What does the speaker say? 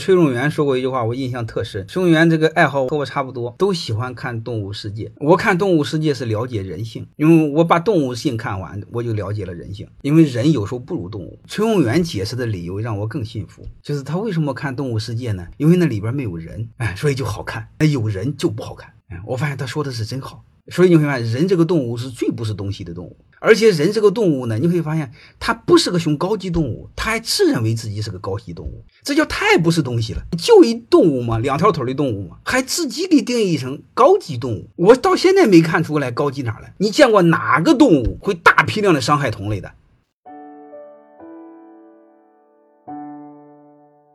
崔永元说过一句话，我印象特深。崔永元这个爱好和我差不多，都喜欢看《动物世界》。我看《动物世界》是了解人性，因为我把动物性看完，我就了解了人性。因为人有时候不如动物。崔永元解释的理由让我更信服，就是他为什么看《动物世界》呢？因为那里边没有人，哎，所以就好看。那有人就不好看。哎，我发现他说的是真好。所以你会发现，人这个动物是最不是东西的动物。而且人这个动物呢，你会发现它不是个熊高级动物，它还自认为自己是个高级动物，这叫太不是东西了。就一动物嘛，两条腿的动物嘛，还自己给定义成高级动物。我到现在没看出来高级哪来。你见过哪个动物会大批量的伤害同类的？